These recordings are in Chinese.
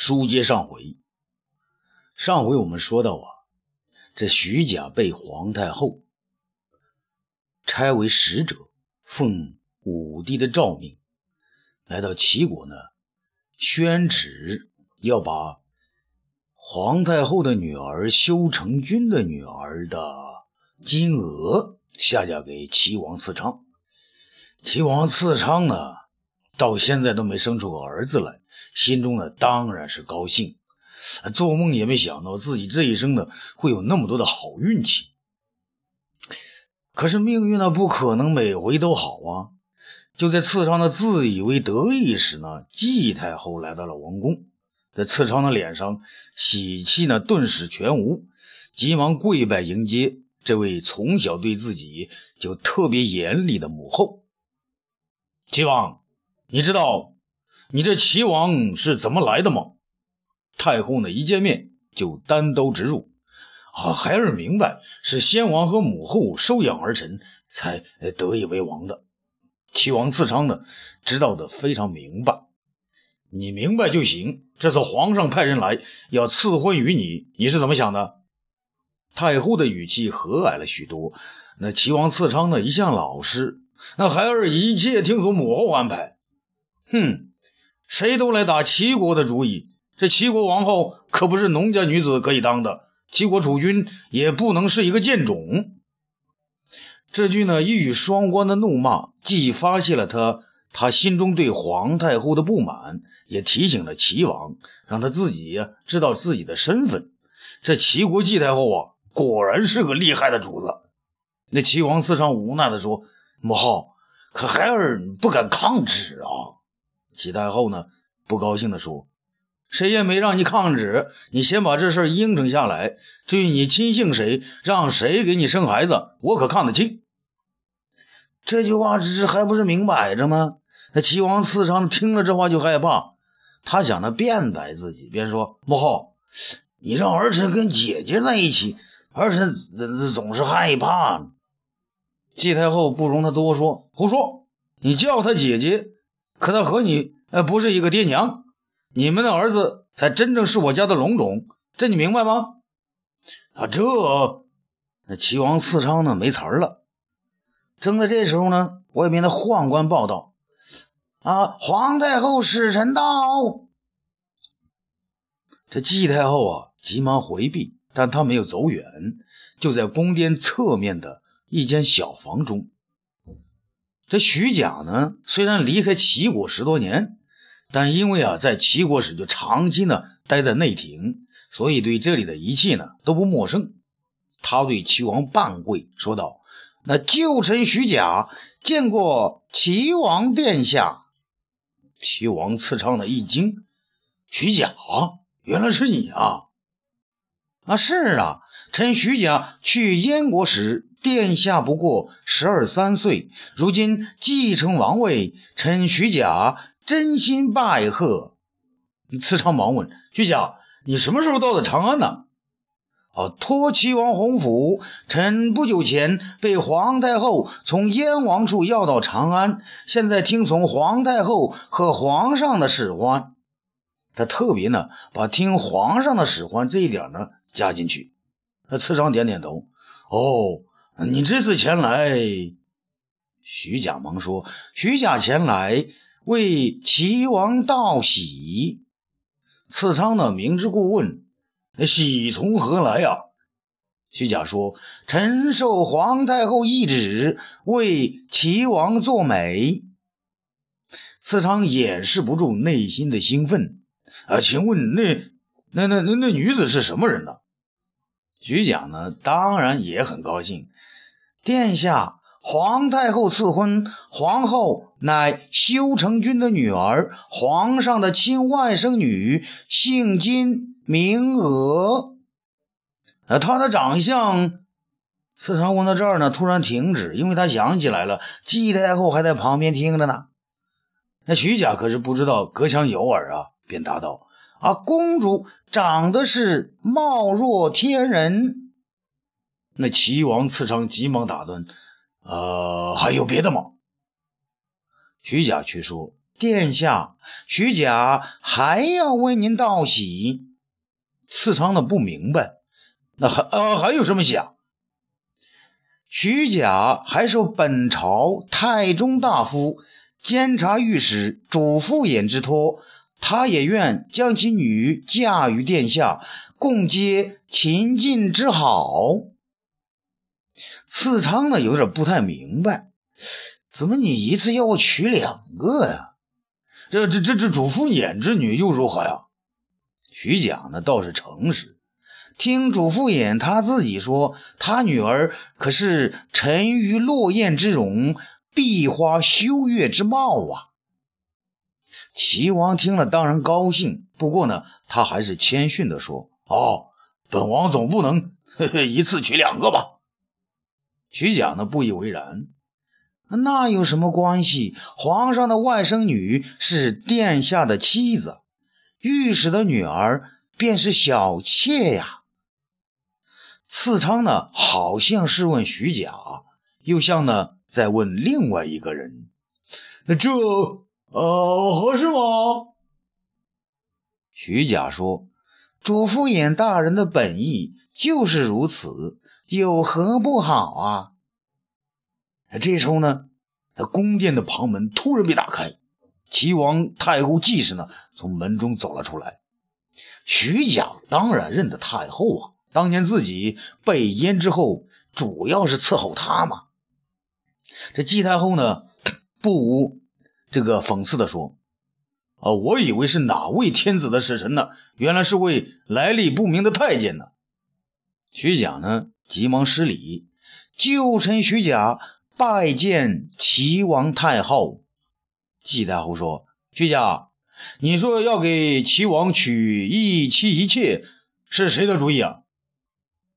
书接上回，上回我们说到啊，这徐甲被皇太后差为使者，奉武帝的诏命，来到齐国呢，宣旨要把皇太后的女儿修成君的女儿的金娥下嫁给齐王次昌。齐王次昌呢，到现在都没生出个儿子来，心中呢当然是高兴，做梦也没想到自己这一生呢会有那么多的好运气。可是命运呢不可能每回都好啊！就在次昌的自以为得意时呢，季太后来到了王宫，在次昌的脸上喜气呢顿时全无，急忙跪拜迎接这位从小对自己就特别严厉的母后。齐王，你知道你这齐王是怎么来的吗？太后呢，一见面就单刀直入。啊，孩儿明白，是先王和母后收养儿臣，才得以为王的。齐王次昌呢，知道的非常明白。你明白就行。这次皇上派人来要赐婚于你，你是怎么想的？太后的语气和蔼了许多。那齐王次昌呢，一向老实。那孩儿一切听从母后安排。哼，谁都来打齐国的主意，这齐国王后可不是农家女子可以当的，齐国储君也不能是一个贱种。这句呢，一语双关的怒骂，既发泄了他他心中对皇太后的不满，也提醒了齐王，让他自己呀知道自己的身份。这齐国季太后啊，果然是个厉害的主子。那齐王四上无奈地说。母后，可孩儿不敢抗旨啊！齐太后呢，不高兴地说：“谁也没让你抗旨，你先把这事应承下来。至于你亲信谁，让谁给你生孩子，我可看得清。”这句话这还不是明摆着吗？那齐王次昌听了这话就害怕，他想着辩白自己，便说：“母后，你让儿臣跟姐姐在一起，儿臣总是害怕。”季太后不容他多说，胡说！你叫他姐姐，可他和你呃不是一个爹娘，你们的儿子才真正是我家的龙种，这你明白吗？啊，这那齐王次昌呢没词儿了。正在这时候呢，外面的宦官报道：啊，皇太后使臣到。这季太后啊急忙回避，但她没有走远，就在宫殿侧面的。一间小房中，这徐甲呢，虽然离开齐国十多年，但因为啊，在齐国时就长期呢待在内廷，所以对这里的一切呢都不陌生。他对齐王半跪，说道：“那旧臣徐甲见过齐王殿下。”齐王次昌的一惊：“徐甲，原来是你啊！”“啊，是啊，臣徐甲去燕国时。”殿下不过十二三岁，如今继承王位，臣徐甲真心拜贺。次昌忙问徐甲：“你什么时候到的长安呢？”“哦，托齐王洪府，臣不久前被皇太后从燕王处要到长安，现在听从皇太后和皇上的使唤。”他特别呢，把听皇上的使唤这一点呢加进去。那次昌点点头：“哦。”你这次前来，徐甲忙说：“徐甲前来为齐王道喜。”次昌呢，明知故问：“喜从何来呀？”徐甲说：“臣受皇太后懿旨，为齐王作美。”次昌掩饰不住内心的兴奋：“啊，请问那那那那那女子是什么人呢？”徐甲呢，当然也很高兴。殿下，皇太后赐婚，皇后乃修成君的女儿，皇上的亲外甥女，姓金，名娥。呃，她的长相……次长问到这儿呢，突然停止，因为他想起来了，季太后还在旁边听着呢。那徐甲可是不知道，隔墙有耳啊，便答道。啊，公主长得是貌若天人。那齐王次昌急忙打断：“呃，还有别的吗？”徐甲却说：“殿下，徐甲还要为您道喜。次昌呢不明白，那还啊还有什么喜？徐甲还受本朝太中大夫、监察御史主父偃之托，他也愿将其女嫁于殿下，共结秦晋之好。次昌呢有点不太明白，怎么你一次要我娶两个呀？这这这这主父偃之女又如何呀？徐甲呢倒是诚实。听主父偃他自己说，他女儿可是沉鱼落雁之容，碧花羞月之貌啊！齐王听了当然高兴，不过呢，他还是谦逊地说：“哦，本王总不能呵 呵一次娶两个吧？”徐甲呢不以为然：“那有什么关系？皇上的外甥女是殿下的妻子，御史的女儿便是小妾呀。”次昌呢，好像是问徐甲，又像呢在问另外一个人。这呃合适吗？徐甲说：“主父偃大人的本意就是如此，有何不好啊？”这时候呢，他宫殿的旁门突然被打开，齐王太后季氏呢从门中走了出来。徐甲当然认得太后啊。当年自己被阉之后，主要是伺候他嘛。这季太后呢，不无这个讽刺的说：“啊，我以为是哪位天子的使臣呢？原来是位来历不明的太监呢。”徐甲呢，急忙施礼：“旧臣徐甲拜见齐王太后。”季太后说：“徐甲，你说要给齐王娶一妻一妾，是谁的主意啊？”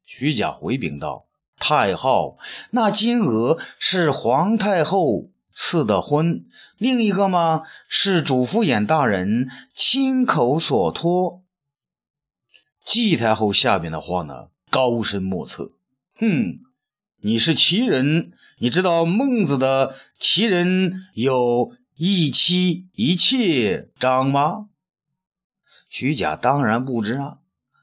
徐甲回禀道：“太后，那金额是皇太后赐的婚，另一个嘛是主父偃大人亲口所托。”季太后下边的话呢，高深莫测。哼，你是齐人，你知道孟子的齐人有一妻一妾章吗？徐甲当然不知啊。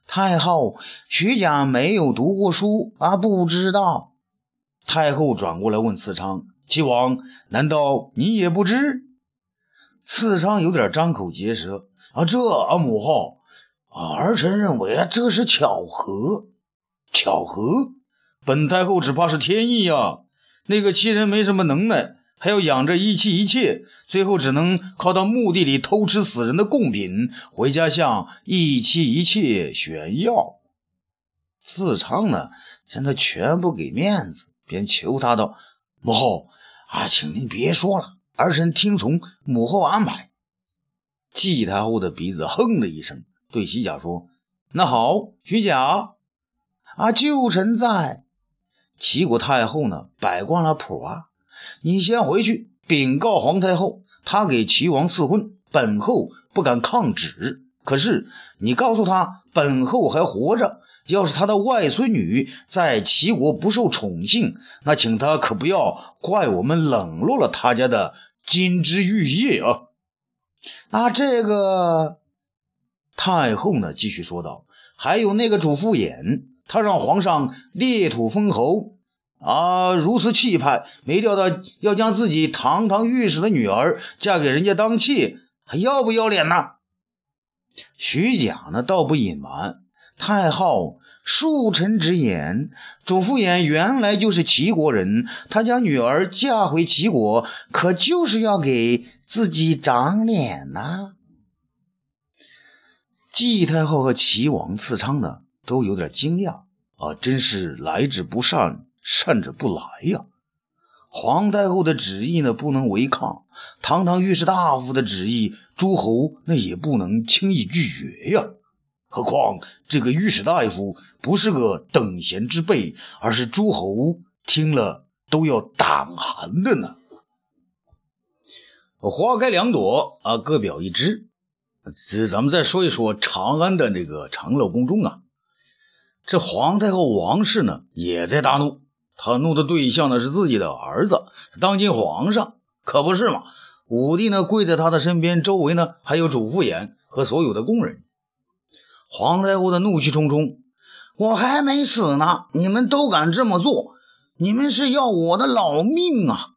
太后，徐甲没有读过书啊，不知道。太后转过来问次昌：“齐王，难道你也不知？”次昌有点张口结舌：“啊，这啊，母后，儿臣认为啊，这是巧合。巧合？本太后只怕是天意呀。那个齐人没什么能耐。”还要养着一妻一妾，最后只能靠到墓地里偷吃死人的贡品，回家向一妻一妾炫耀。自昌呢，见他全不给面子，便求他道：“母后啊，请您别说了，儿臣听从母后安排。”季太后的鼻子哼的一声，对徐甲说：“那好，徐甲啊，旧臣在。”齐国太后呢，摆惯了谱啊。你先回去禀告皇太后，她给齐王赐婚，本后不敢抗旨。可是你告诉她，本后还活着，要是她的外孙女在齐国不受宠幸，那请她可不要怪我们冷落了他家的金枝玉叶啊！那这个太后呢？继续说道：“还有那个主父偃，他让皇上裂土封侯。”啊，如此气派，没料到要将自己堂堂御史的女儿嫁给人家当妾，还要不要脸呢？徐甲呢，倒不隐瞒，太后恕臣直言，主父偃原来就是齐国人，他将女儿嫁回齐国，可就是要给自己长脸呐。季太后和齐王次昌呢，都有点惊讶啊，真是来之不善。善者不来呀！皇太后的旨意呢，不能违抗；堂堂御史大夫的旨意，诸侯那也不能轻易拒绝呀。何况这个御史大夫不是个等闲之辈，而是诸侯听了都要胆寒的呢。花开两朵啊，各表一枝。这咱们再说一说长安的这个长乐宫中啊，这皇太后王氏呢，也在大怒。他怒的对象呢是自己的儿子，当今皇上，可不是嘛？武帝呢跪在他的身边，周围呢还有主父偃和所有的宫人。皇太后的怒气冲冲：“我还没死呢，你们都敢这么做，你们是要我的老命啊！”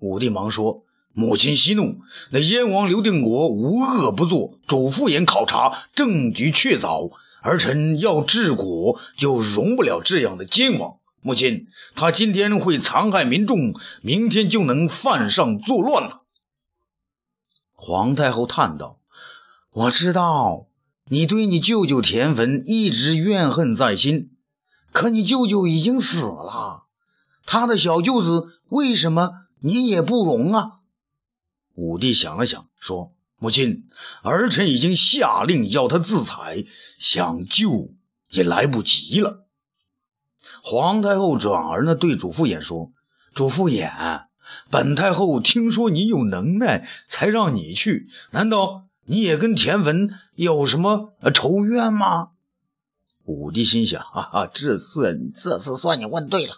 武帝忙说：“母亲息怒，那燕王刘定国无恶不作，主父偃考察证据确凿，儿臣要治国就容不了这样的奸王。母亲，他今天会残害民众，明天就能犯上作乱了。”皇太后叹道：“我知道。”你对你舅舅田汾一直怨恨在心，可你舅舅已经死了，他的小舅子为什么你也不容啊？武帝想了想，说：“母亲，儿臣已经下令要他自裁，想救也来不及了。”皇太后转而呢对主父偃说：“主父偃，本太后听说你有能耐，才让你去，难道？”你也跟田文有什么仇怨吗？武帝心想：哈哈，这次这次算你问对了。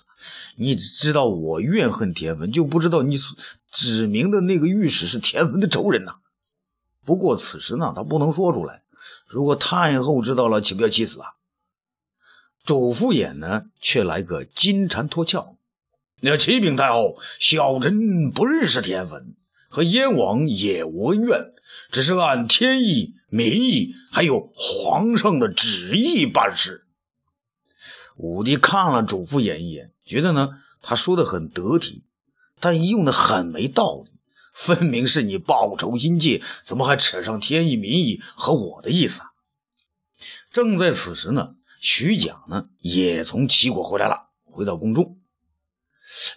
你只知道我怨恨田文，就不知道你指明的那个御史是田文的仇人呐。不过此时呢，他不能说出来。如果太后知道了，岂不要气死啊？主父偃呢，却来个金蝉脱壳。那启禀太后，小臣不认识田汾。和燕王也无恩怨，只是按天意、民意，还有皇上的旨意办事。武帝看了主父偃一眼，觉得呢，他说的很得体，但用的很没道理，分明是你报仇心切，怎么还扯上天意、民意和我的意思啊？正在此时呢，徐甲呢也从齐国回来了，回到宫中。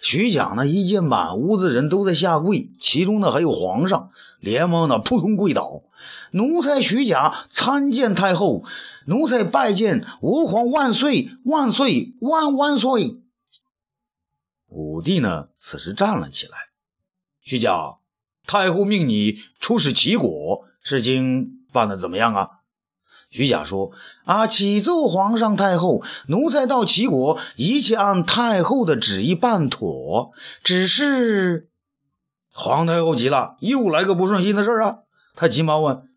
徐甲呢，一见满屋子人都在下跪，其中呢还有皇上，连忙呢扑通跪倒。奴才徐甲参见太后，奴才拜见吾皇万岁万岁万万岁。武帝呢此时站了起来，徐甲，太后命你出使齐国，事情办得怎么样啊？徐甲说：“啊，启奏皇上太后，奴才到齐国，一切按太后的旨意办妥。只是……”皇太后急了，又来个不顺心的事啊！他急忙问：“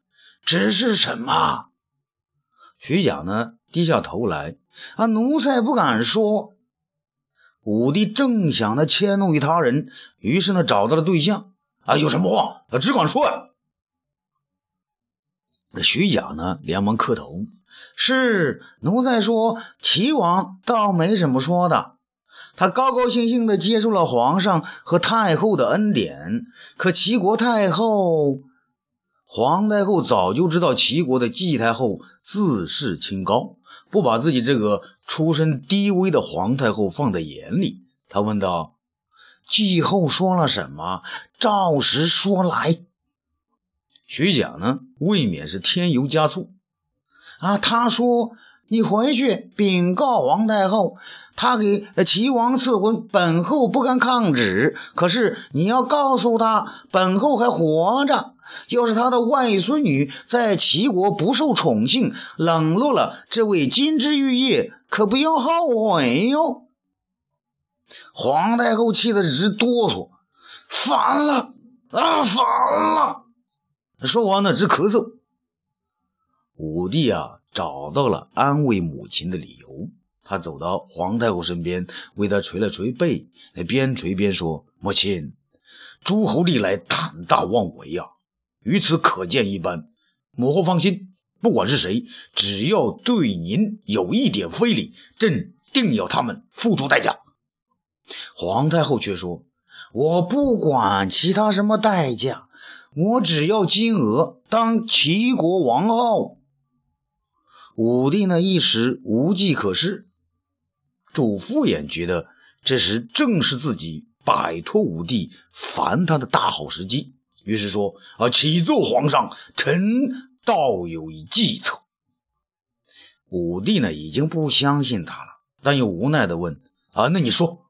只是什么？”徐甲呢，低下头来：“啊，奴才不敢说。”武帝正想呢迁怒于他人，于是呢找到了对象：“啊，有什么话，只管说呀。”那徐甲呢，连忙磕头：“是奴才说，齐王倒没什么说的，他高高兴兴地接受了皇上和太后的恩典。可齐国太后，皇太后早就知道齐国的季太后自视清高，不把自己这个出身低微的皇太后放在眼里。他问道：‘季后说了什么？照实说来。’”徐甲呢，未免是添油加醋啊！他说：“你回去禀告皇太后，他给齐王赐婚，本后不敢抗旨。可是你要告诉他，本后还活着。要是他的外孙女在齐国不受宠幸，冷落了这位金枝玉叶，可不要后悔哟。”皇太后气得直哆嗦，烦了啊，烦了！说完呢，直咳嗽。武帝啊，找到了安慰母亲的理由。他走到皇太后身边，为她捶了捶背，边捶边说：“母亲，诸侯历来胆大妄为啊，于此可见一斑。母后放心，不管是谁，只要对您有一点非礼，朕定要他们付出代价。”皇太后却说：“我不管其他什么代价。”我只要金娥当齐国王后。武帝呢一时无计可施，主父偃觉得这时正是自己摆脱武帝烦他的大好时机，于是说：“啊，启奏皇上，臣倒有一计策。”武帝呢已经不相信他了，但又无奈的问：“啊，那你说？”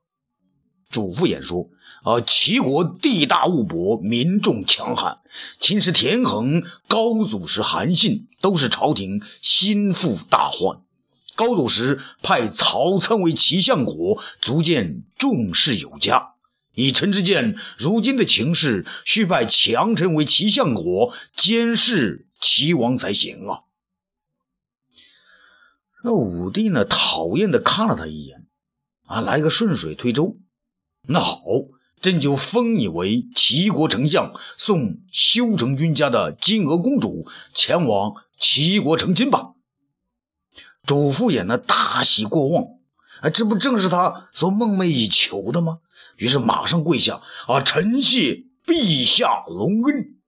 主父偃说。啊齐国地大物博，民众强悍。秦时田横、高祖时韩信都是朝廷心腹大患。高祖时派曹参为齐相国，足见重视有加。以臣之见，如今的情势，需拜强臣为齐相国，监视齐王才行啊！那武帝呢？讨厌的看了他一眼，啊，来个顺水推舟。那好，朕就封你为齐国丞相，送修成君家的金娥公主前往齐国成亲吧。主父偃呢，大喜过望，啊，这不正是他所梦寐以求的吗？于是马上跪下啊，臣谢陛下隆恩。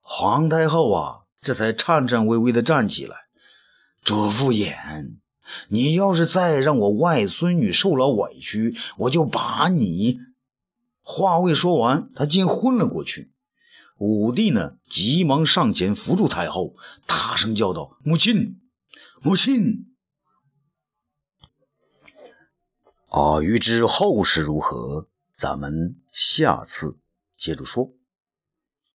皇太后啊，这才颤颤巍巍地站起来。主父偃，你要是再让我外孙女受了委屈，我就把你……话未说完，他竟昏了过去。武帝呢，急忙上前扶住太后，大声叫道：“母亲，母亲！”啊，欲知后事如何，咱们下次接着说。